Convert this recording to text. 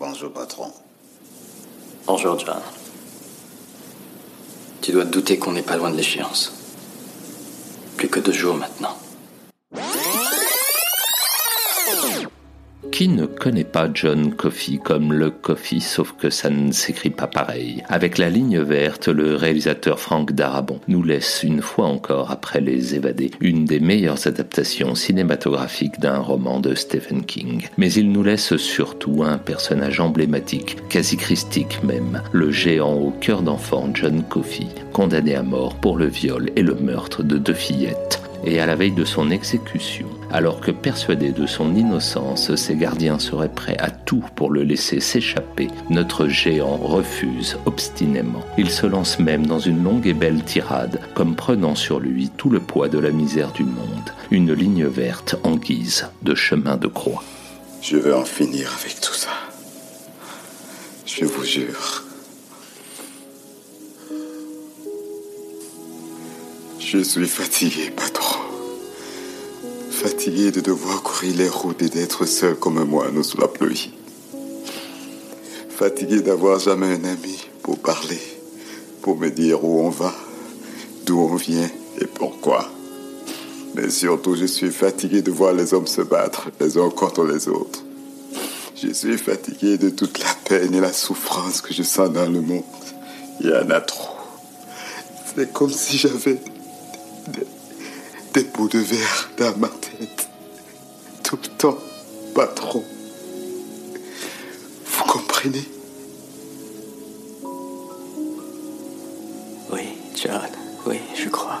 Bonjour, patron. Bonjour, John. Tu dois te douter qu'on n'est pas loin de l'échéance. Plus que deux jours maintenant. Qui ne connaît pas John Coffey comme le Coffey, sauf que ça ne s'écrit pas pareil. Avec la ligne verte, le réalisateur Frank Darabont nous laisse une fois encore, après Les Évadés, une des meilleures adaptations cinématographiques d'un roman de Stephen King. Mais il nous laisse surtout un personnage emblématique, quasi christique même, le géant au cœur d'enfant John Coffey, condamné à mort pour le viol et le meurtre de deux fillettes et à la veille de son exécution, alors que persuadé de son innocence, ses gardiens seraient prêts à tout pour le laisser s'échapper, notre géant refuse obstinément. Il se lance même dans une longue et belle tirade, comme prenant sur lui tout le poids de la misère du monde, une ligne verte en guise de chemin de croix. Je veux en finir avec tout ça. Je vous jure. Je suis fatigué, patron. Fatigué de devoir courir les routes et d'être seul comme moi nous sous la pluie. Fatigué d'avoir jamais un ami pour parler, pour me dire où on va, d'où on vient et pourquoi. Mais surtout, je suis fatigué de voir les hommes se battre les uns contre les autres. Je suis fatigué de toute la peine et la souffrance que je sens dans le monde. Il y en a trop. C'est comme si j'avais des bouts de verre dans ma tête. Tout le temps, pas trop. Vous comprenez? Oui, John. Oui, je crois.